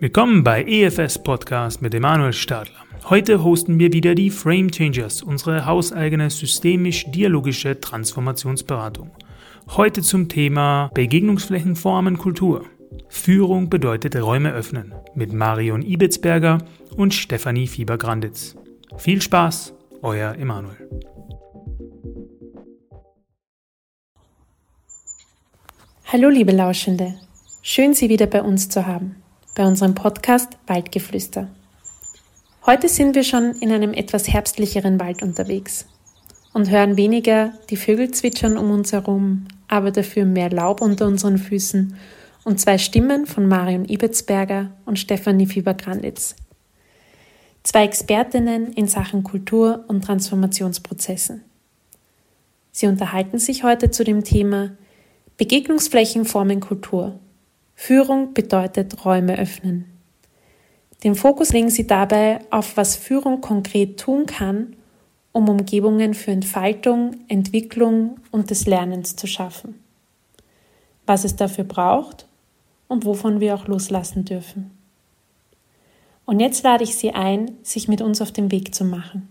Willkommen bei EFS Podcast mit Emanuel Stadler. Heute hosten wir wieder die Frame Changers, unsere hauseigene systemisch-dialogische Transformationsberatung. Heute zum Thema Begegnungsflächenformen Kultur. Führung bedeutet Räume öffnen mit Marion Ibitzberger und Stefanie Fieber-Granditz. Viel Spaß, euer Emanuel. Hallo liebe Lauschende, schön Sie wieder bei uns zu haben bei unserem Podcast Waldgeflüster. Heute sind wir schon in einem etwas herbstlicheren Wald unterwegs und hören weniger die Vögel zwitschern um uns herum, aber dafür mehr Laub unter unseren Füßen und zwei Stimmen von Marion Ibetsberger und Stefanie Fieber-Granditz. Zwei Expertinnen in Sachen Kultur und Transformationsprozessen. Sie unterhalten sich heute zu dem Thema Begegnungsflächen formen Kultur Führung bedeutet Räume öffnen. Den Fokus legen Sie dabei auf, was Führung konkret tun kann, um Umgebungen für Entfaltung, Entwicklung und des Lernens zu schaffen. Was es dafür braucht und wovon wir auch loslassen dürfen. Und jetzt lade ich Sie ein, sich mit uns auf den Weg zu machen.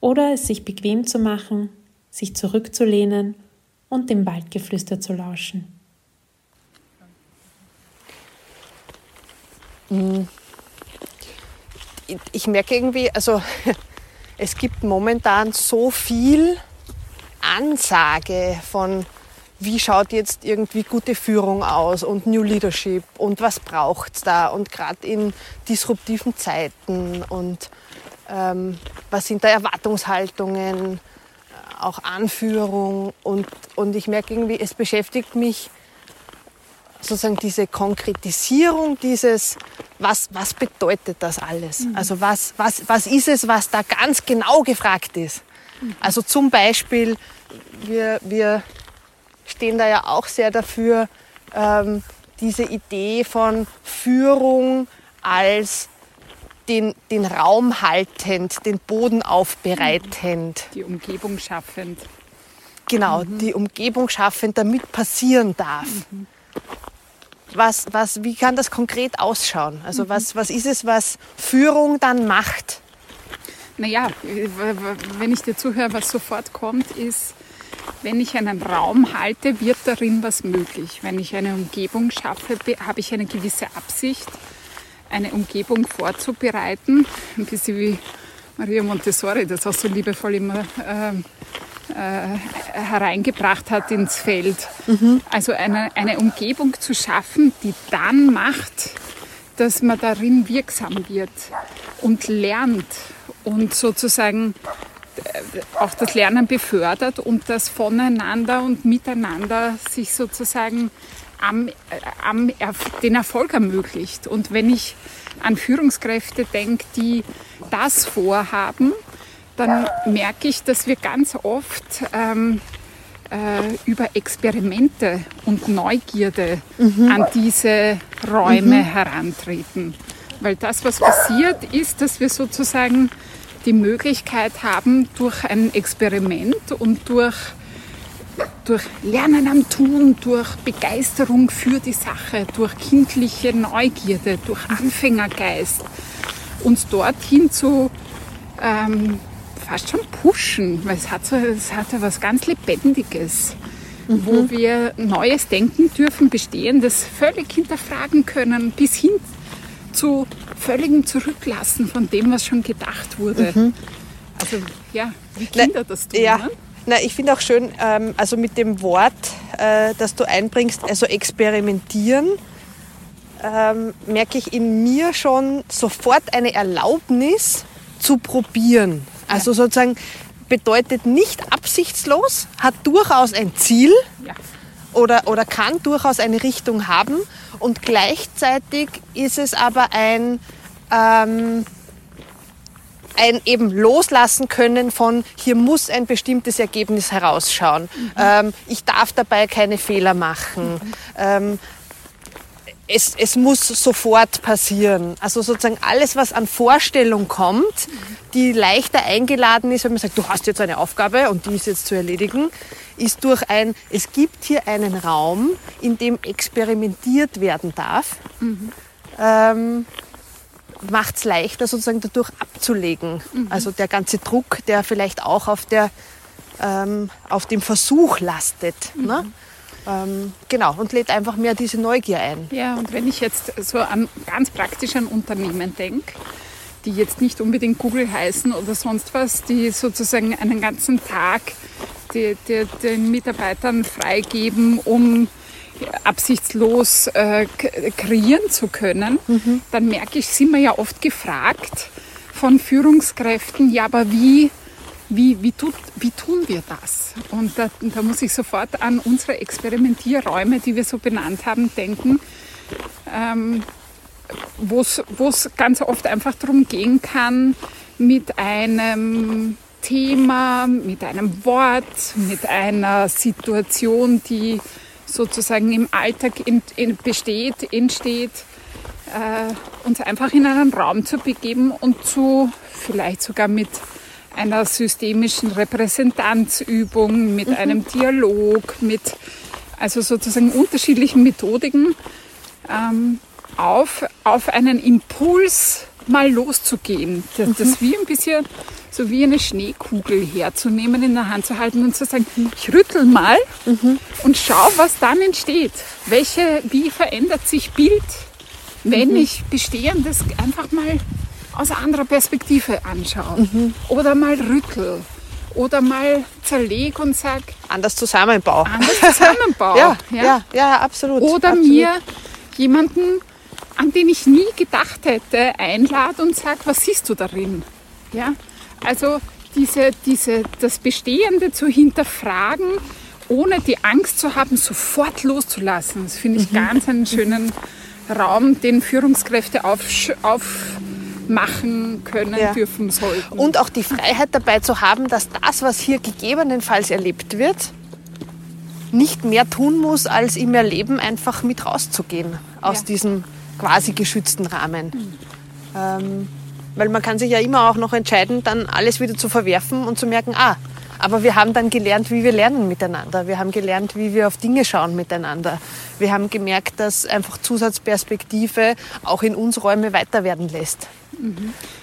Oder es sich bequem zu machen, sich zurückzulehnen und dem Waldgeflüster zu lauschen. Hm. Ich merke irgendwie, also es gibt momentan so viel Ansage von, wie schaut jetzt irgendwie gute Führung aus und New Leadership und was braucht es da und gerade in disruptiven Zeiten und ähm, was sind da Erwartungshaltungen, auch Anführung und, und ich merke irgendwie, es beschäftigt mich sozusagen diese Konkretisierung dieses, was, was bedeutet das alles? Mhm. Also was, was, was ist es, was da ganz genau gefragt ist? Mhm. Also zum Beispiel, wir, wir stehen da ja auch sehr dafür, ähm, diese Idee von Führung als den, den Raum haltend, den Boden aufbereitend. Die Umgebung schaffend. Genau, mhm. die Umgebung schaffend, damit passieren darf. Mhm was, was, wie kann das konkret ausschauen? Also mhm. was, was ist es, was Führung dann macht? Naja, wenn ich dir zuhöre, was sofort kommt, ist, wenn ich einen Raum halte, wird darin was möglich. Wenn ich eine Umgebung schaffe, habe ich eine gewisse Absicht, eine Umgebung vorzubereiten. Ein bisschen wie Maria Montessori das auch so liebevoll immer äh, äh, hereingebracht hat ins Feld. Mhm. Also eine, eine Umgebung zu schaffen, die dann macht, dass man darin wirksam wird und lernt und sozusagen äh, auch das Lernen befördert und das voneinander und miteinander sich sozusagen am, am, den Erfolg ermöglicht. Und wenn ich an Führungskräfte denke, die das vorhaben, dann merke ich, dass wir ganz oft ähm, äh, über Experimente und Neugierde mhm. an diese Räume mhm. herantreten. Weil das, was passiert, ist, dass wir sozusagen die Möglichkeit haben, durch ein Experiment und durch, durch Lernen am Tun, durch Begeisterung für die Sache, durch kindliche Neugierde, durch Anfängergeist, uns dorthin zu ähm, fast schon pushen, weil es hat so, es hat so was ganz Lebendiges, mhm. wo wir Neues denken dürfen, Bestehendes völlig hinterfragen können, bis hin zu völligem Zurücklassen von dem, was schon gedacht wurde. Mhm. Also ja, wie Kinder das tun. Ja. Ne? Na, ich finde auch schön, ähm, also mit dem Wort, äh, das du einbringst, also experimentieren, ähm, merke ich in mir schon sofort eine Erlaubnis zu probieren. Also sozusagen bedeutet nicht absichtslos, hat durchaus ein Ziel ja. oder, oder kann durchaus eine Richtung haben und gleichzeitig ist es aber ein, ähm, ein eben loslassen können von, hier muss ein bestimmtes Ergebnis herausschauen. Mhm. Ähm, ich darf dabei keine Fehler machen. Mhm. Ähm, es, es muss sofort passieren. Also sozusagen alles, was an Vorstellung kommt, die leichter eingeladen ist, wenn man sagt, du hast jetzt eine Aufgabe und die ist jetzt zu erledigen, ist durch ein, es gibt hier einen Raum, in dem experimentiert werden darf, ähm, macht es leichter, sozusagen dadurch abzulegen. Also der ganze Druck, der vielleicht auch auf, der, ähm, auf dem Versuch lastet. Ne? Ähm, genau, und lädt einfach mehr diese Neugier ein. Ja, und wenn ich jetzt so an ganz praktisch an Unternehmen denke, die jetzt nicht unbedingt Google heißen oder sonst was, die sozusagen einen ganzen Tag die, die, den Mitarbeitern freigeben, um absichtslos äh, kreieren zu können, dann merke ich, sind wir ja oft gefragt von Führungskräften, ja, aber wie, wie, wie, tut, wie tun wir das? Und da, da muss ich sofort an unsere Experimentierräume, die wir so benannt haben, denken, ähm, wo es ganz oft einfach darum gehen kann, mit einem Thema, mit einem Wort, mit einer Situation, die sozusagen im Alltag in, in besteht, entsteht, äh, uns einfach in einen Raum zu begeben und zu vielleicht sogar mit einer systemischen Repräsentanzübung, mit einem Dialog, mit also sozusagen unterschiedlichen Methodiken ähm, auf, auf einen Impuls mal loszugehen. Das, das wie ein bisschen so wie eine Schneekugel herzunehmen, in der Hand zu halten und zu sagen, ich rüttel mal und schau, was dann entsteht. Welche, wie verändert sich Bild, wenn ich Bestehendes einfach mal aus anderer Perspektive anschaue oder mal rüttel oder mal zerleg und sag, Anders Zusammenbau. anders zusammenbaue. ja, ja, ja, absolut. Oder absolut. mir jemanden, an den ich nie gedacht hätte, einlade und sage, was siehst du darin? Ja? Also diese, diese, das Bestehende zu hinterfragen, ohne die Angst zu haben, sofort loszulassen. Das finde Mhm. ich ganz einen schönen Raum, den Führungskräfte aufsch- aufmachen können, Ja. dürfen sollten. Und auch die Freiheit dabei zu haben, dass das, was hier gegebenenfalls erlebt wird, nicht mehr tun muss, als im Erleben einfach mit rauszugehen aus Ja. diesem quasi geschützten Rahmen. Ähm, weil man kann sich ja immer auch noch entscheiden, dann alles wieder zu verwerfen und zu merken, ah, aber wir haben dann gelernt, wie wir lernen miteinander. Wir haben gelernt, wie wir auf Dinge schauen miteinander. Wir haben gemerkt, dass einfach Zusatzperspektive auch in uns Räume weiter werden lässt.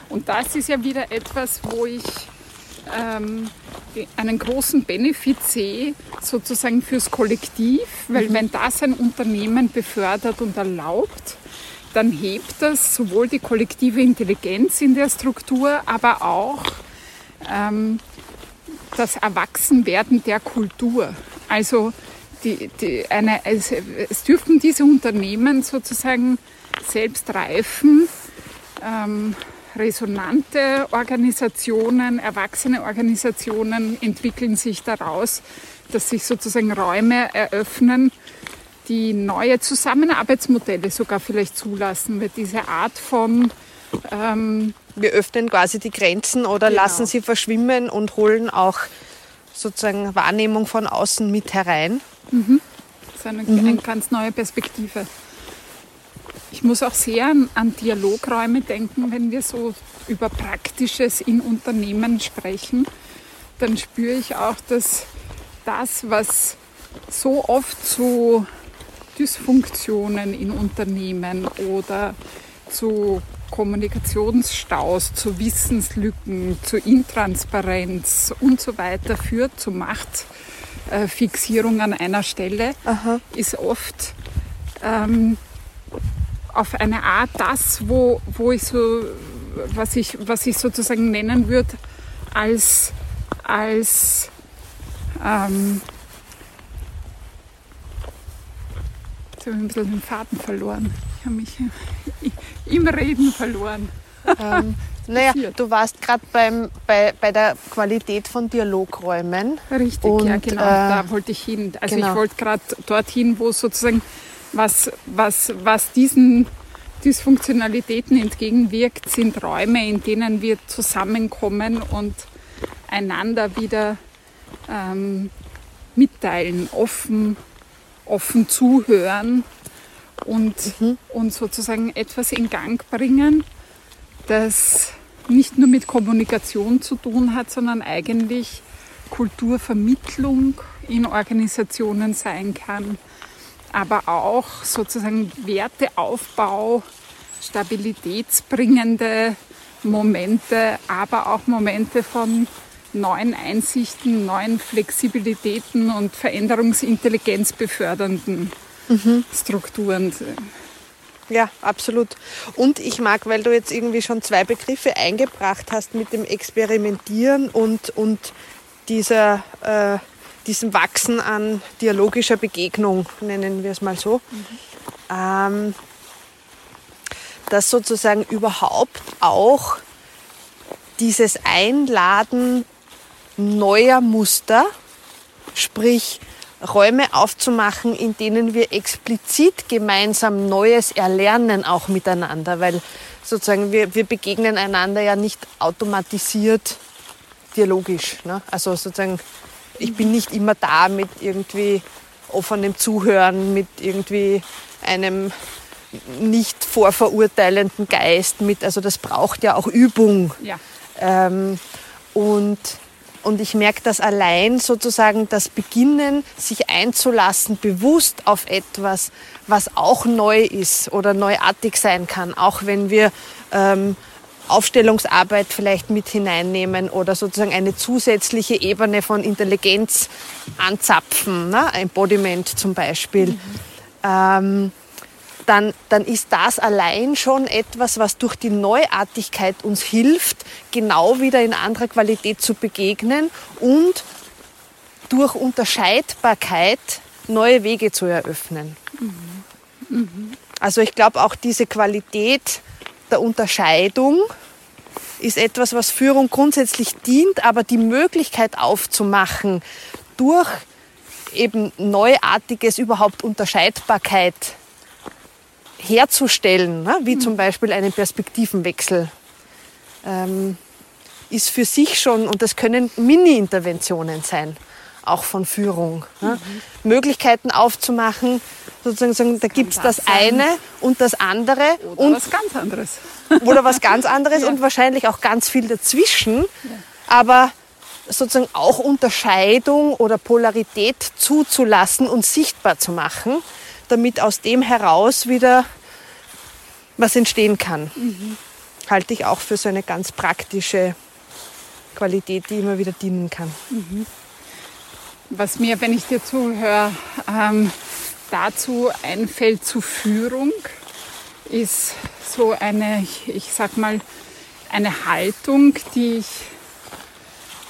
Und das ist ja wieder etwas, wo ich ähm, einen großen Benefit sehe, sozusagen fürs Kollektiv, weil wenn das ein Unternehmen befördert und erlaubt, dann hebt das sowohl die kollektive Intelligenz in der Struktur, aber auch ähm, das Erwachsenwerden der Kultur. Also die, die eine, es, es dürften diese Unternehmen sozusagen selbst reifen, ähm, resonante Organisationen, erwachsene Organisationen entwickeln sich daraus, dass sich sozusagen Räume eröffnen, die neue Zusammenarbeitsmodelle sogar vielleicht zulassen, weil diese Art von ähm, Wir öffnen quasi die Grenzen oder Genau. lassen sie verschwimmen und holen auch sozusagen Wahrnehmung von außen mit herein. ist eine, eine ganz neue Perspektive. Ich muss auch sehr an, an Dialogräume denken, wenn wir so über Praktisches in Unternehmen sprechen. Dann spüre ich auch, dass das, was so oft zu Dysfunktionen in Unternehmen oder zu Kommunikationsstaus, zu Wissenslücken, zu Intransparenz und so weiter führt, zu Machtfixierung an einer Stelle, ist oft ähm, auf eine Art das, wo, wo ich so, was ich, was ich sozusagen nennen würde, als, als ähm, jetzt habe ich ein bisschen den Faden verloren. Ich habe mich im Reden verloren. Ähm, naja, du warst gerade bei, bei der Qualität von Dialogräumen. Richtig, Und, ja genau, äh, da wollte ich hin. Also genau. ich wollte gerade dorthin, wo sozusagen was, was, was diesen Dysfunktionalitäten entgegenwirkt, sind Räume, in denen wir zusammenkommen und einander wieder ähm, mitteilen, offen, offen zuhören und, und sozusagen etwas in Gang bringen, das nicht nur mit Kommunikation zu tun hat, sondern eigentlich Kulturvermittlung in Organisationen sein kann, aber auch sozusagen Werteaufbau, stabilitätsbringende Momente, aber auch Momente von neuen Einsichten, neuen Flexibilitäten und Veränderungsintelligenz befördernden mhm. Strukturen. Ja, absolut. Und ich mag, weil du jetzt irgendwie schon zwei Begriffe eingebracht hast mit dem Experimentieren und, und dieser, äh, diesem Wachsen an dialogischer Begegnung, nennen wir es mal so. Mhm. Ähm, dass sozusagen überhaupt auch dieses Einladen neuer Muster, sprich Räume aufzumachen, in denen wir explizit gemeinsam Neues erlernen, auch miteinander, weil sozusagen wir, wir begegnen einander ja nicht automatisiert dialogisch. Ne? Also sozusagen, ich bin nicht immer da mit irgendwie offenem Zuhören, mit irgendwie einem nicht vorverurteilenden Geist, mit, also das braucht ja auch Übung. Ja. Ähm, und und ich merke das allein sozusagen das Beginnen, sich einzulassen, bewusst auf etwas, was auch neu ist oder neuartig sein kann, auch wenn wir ähm, Aufstellungsarbeit vielleicht mit hineinnehmen oder sozusagen eine zusätzliche Ebene von Intelligenz anzapfen, ne? Embodiment zum Beispiel. Mhm. Ähm, dann, dann ist das allein schon etwas, was durch die Neuartigkeit uns hilft, genau wieder in anderer Qualität zu begegnen und durch Unterscheidbarkeit neue Wege zu eröffnen. Mhm. Mhm. Also ich glaube auch diese Qualität der Unterscheidung ist etwas, was Führung grundsätzlich dient, aber die Möglichkeit aufzumachen, durch eben Neuartiges überhaupt Unterscheidbarkeit herzustellen, ne? wie zum Beispiel einen Perspektivenwechsel, ähm, ist für sich schon, und das können Mini-Interventionen sein, auch von Führung. Ne? Mhm. Möglichkeiten aufzumachen, sozusagen, da gibt es das, das eine und das andere. Oder und was ganz anderes. Oder was ganz anderes ja. und wahrscheinlich auch ganz viel dazwischen. Ja. Aber sozusagen auch Unterscheidung oder Polarität zuzulassen und sichtbar zu machen damit aus dem heraus wieder was entstehen kann. Mhm. Halte ich auch für so eine ganz praktische Qualität, die immer wieder dienen kann. Mhm. Was mir, wenn ich dir zuhöre, ähm, dazu einfällt zu Führung, ist so eine, ich, ich sag mal, eine Haltung, die ich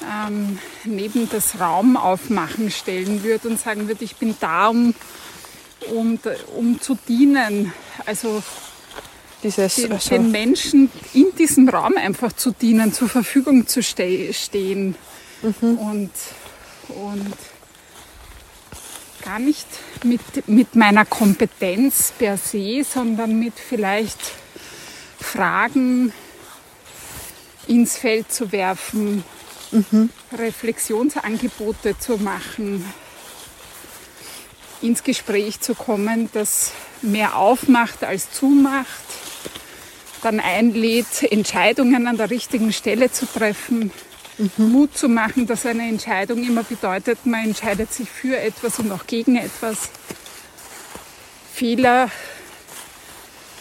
ähm, neben das Raumaufmachen stellen würde und sagen würde, ich bin da, um um, um zu dienen. Also Dieses, den, also den, Menschen in diesem Raum einfach zu dienen, zur Verfügung zu ste stehen. Mhm. Und, und gar nicht mit, mit meiner Kompetenz per se, sondern mit vielleicht Fragen ins Feld zu werfen, mhm. Reflexionsangebote zu machen, ins Gespräch zu kommen, das mehr aufmacht als zumacht, dann einlädt, Entscheidungen an der richtigen Stelle zu treffen, mhm. Mut zu machen, dass eine Entscheidung immer bedeutet, man entscheidet sich für etwas und auch gegen etwas. Fehler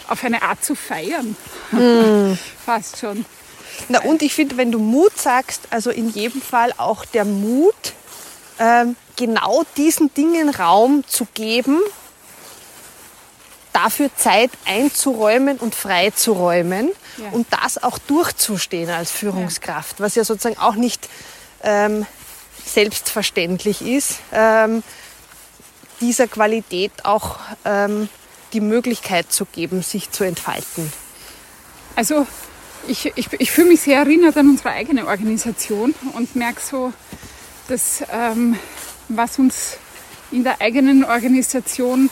auf eine Art zu feiern. Mhm. Fast schon. Na, und ich finde, wenn du Mut sagst, also in jedem Fall auch der Mut, ähm, genau diesen Dingen Raum zu geben, dafür Zeit einzuräumen und freizuräumen ja. und das auch durchzustehen als Führungskraft, was ja sozusagen auch nicht ähm, selbstverständlich ist, ähm, dieser Qualität auch ähm, die Möglichkeit zu geben, sich zu entfalten. Also ich, ich, ich fühle mich sehr erinnert an unsere eigene Organisation und merke so, dass ähm, was uns in der eigenen Organisation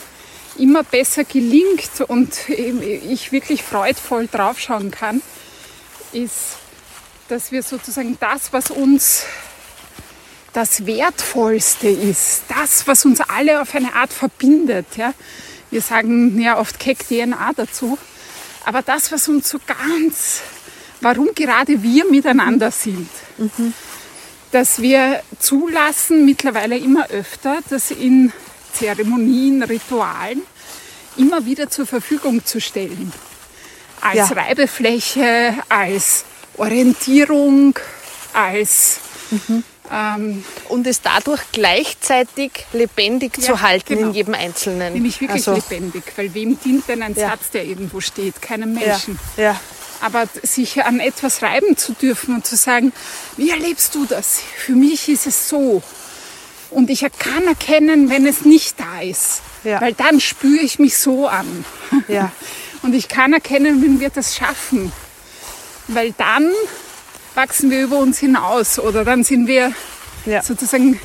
immer besser gelingt und ich wirklich freudvoll draufschauen kann, ist, dass wir sozusagen das, was uns das Wertvollste ist, das, was uns alle auf eine Art verbindet. Ja? Wir sagen ja oft Keck DNA dazu, aber das, was uns so ganz, warum gerade wir miteinander sind, mhm. Dass wir zulassen, mittlerweile immer öfter, das in Zeremonien, Ritualen immer wieder zur Verfügung zu stellen. Als ja. Reibefläche, als Orientierung, als mhm. ähm, und es dadurch gleichzeitig lebendig ja, zu halten genau. in jedem Einzelnen. Nämlich wirklich also, lebendig, weil wem dient denn ein ja. Satz, der irgendwo steht? Keinem Menschen. Ja. Aber sich an etwas reiben zu dürfen und zu sagen, wie erlebst du das? Für mich ist es so. Und ich kann erkennen, wenn es nicht da ist. Ja. Weil dann spüre ich mich so an. Ja. Und ich kann erkennen, wenn wir das schaffen. Weil dann wachsen wir über uns hinaus oder dann sind wir ja. sozusagen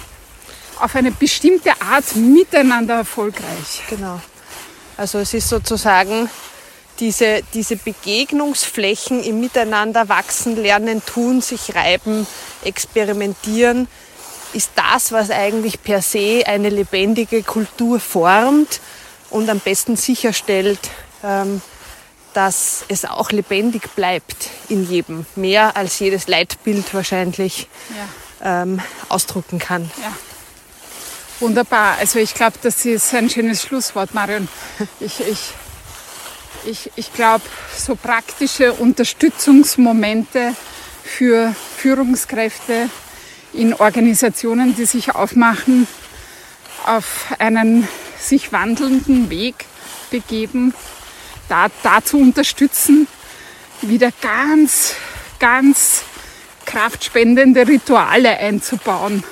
auf eine bestimmte Art miteinander erfolgreich. Genau. Also es ist sozusagen diese, diese Begegnungsflächen im Miteinander wachsen, lernen, tun, sich reiben, experimentieren, ist das, was eigentlich per se eine lebendige Kultur formt und am besten sicherstellt, ähm, dass es auch lebendig bleibt in jedem, mehr als jedes Leitbild wahrscheinlich ja. ähm, ausdrucken kann. Ja. Wunderbar. Also ich glaube, das ist ein schönes Schlusswort, Marion. Ich, ich, ich, ich glaube, so praktische Unterstützungsmomente für Führungskräfte in Organisationen, die sich aufmachen, auf einen sich wandelnden Weg begeben, da, da zu unterstützen, wieder ganz, ganz kraftspendende Rituale einzubauen.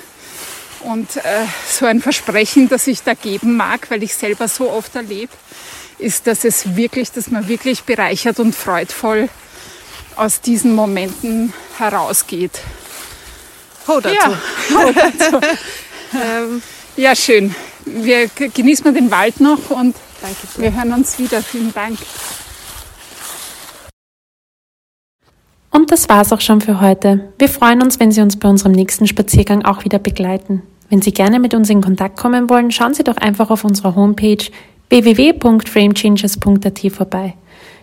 Und äh, so ein Versprechen, das ich da geben mag, weil ich selber so oft erlebe, ist, dass es wirklich, dass man wirklich bereichert und freudvoll aus diesen Momenten herausgeht. Ho dazu. Ja, ho dazu. ähm, ja, schön. Wir genießen den Wald noch und Danke wir hören uns wieder. Vielen Dank. Und das war's auch schon für heute. Wir freuen uns, wenn Sie uns bei unserem nächsten Spaziergang auch wieder begleiten. Wenn Sie gerne mit uns in Kontakt kommen wollen, schauen Sie doch einfach auf unserer Homepage www.framechangers.at vorbei.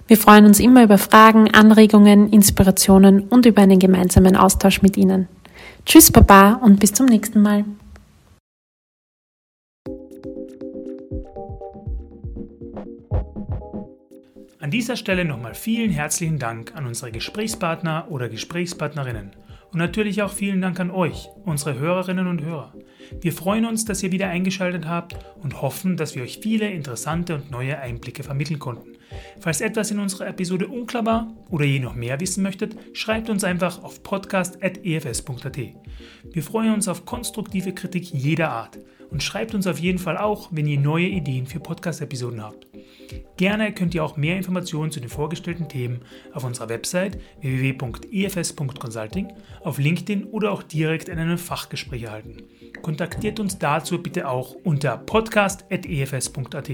Wir freuen uns immer über Fragen, Anregungen, Inspirationen und über einen gemeinsamen Austausch mit Ihnen. Tschüss, Baba und bis zum nächsten Mal. An dieser Stelle nochmal vielen herzlichen Dank an unsere Gesprächspartner oder Gesprächspartnerinnen und natürlich auch vielen Dank an euch, unsere Hörerinnen und Hörer. Wir freuen uns, dass ihr wieder eingeschaltet habt und hoffen, dass wir euch viele interessante und neue Einblicke vermitteln konnten. Falls etwas in unserer Episode unklar war oder ihr noch mehr wissen möchtet, schreibt uns einfach auf podcast.efs.at. Wir freuen uns auf konstruktive Kritik jeder Art und schreibt uns auf jeden Fall auch, wenn ihr neue Ideen für Podcast-Episoden habt. Gerne könnt ihr auch mehr Informationen zu den vorgestellten Themen auf unserer Website www.efs.consulting, auf LinkedIn oder auch direkt in einem Fachgespräch erhalten. Kontaktiert uns dazu bitte auch unter podcast.efs.at.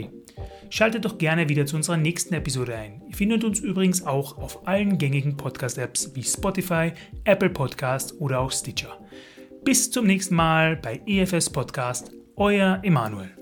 Schaltet doch gerne wieder zu unserer nächsten Episode ein. Ihr findet uns übrigens auch auf allen gängigen Podcast-Apps wie Spotify, Apple Podcast oder auch Stitcher. Bis zum nächsten Mal bei EFS Podcast, euer Emanuel.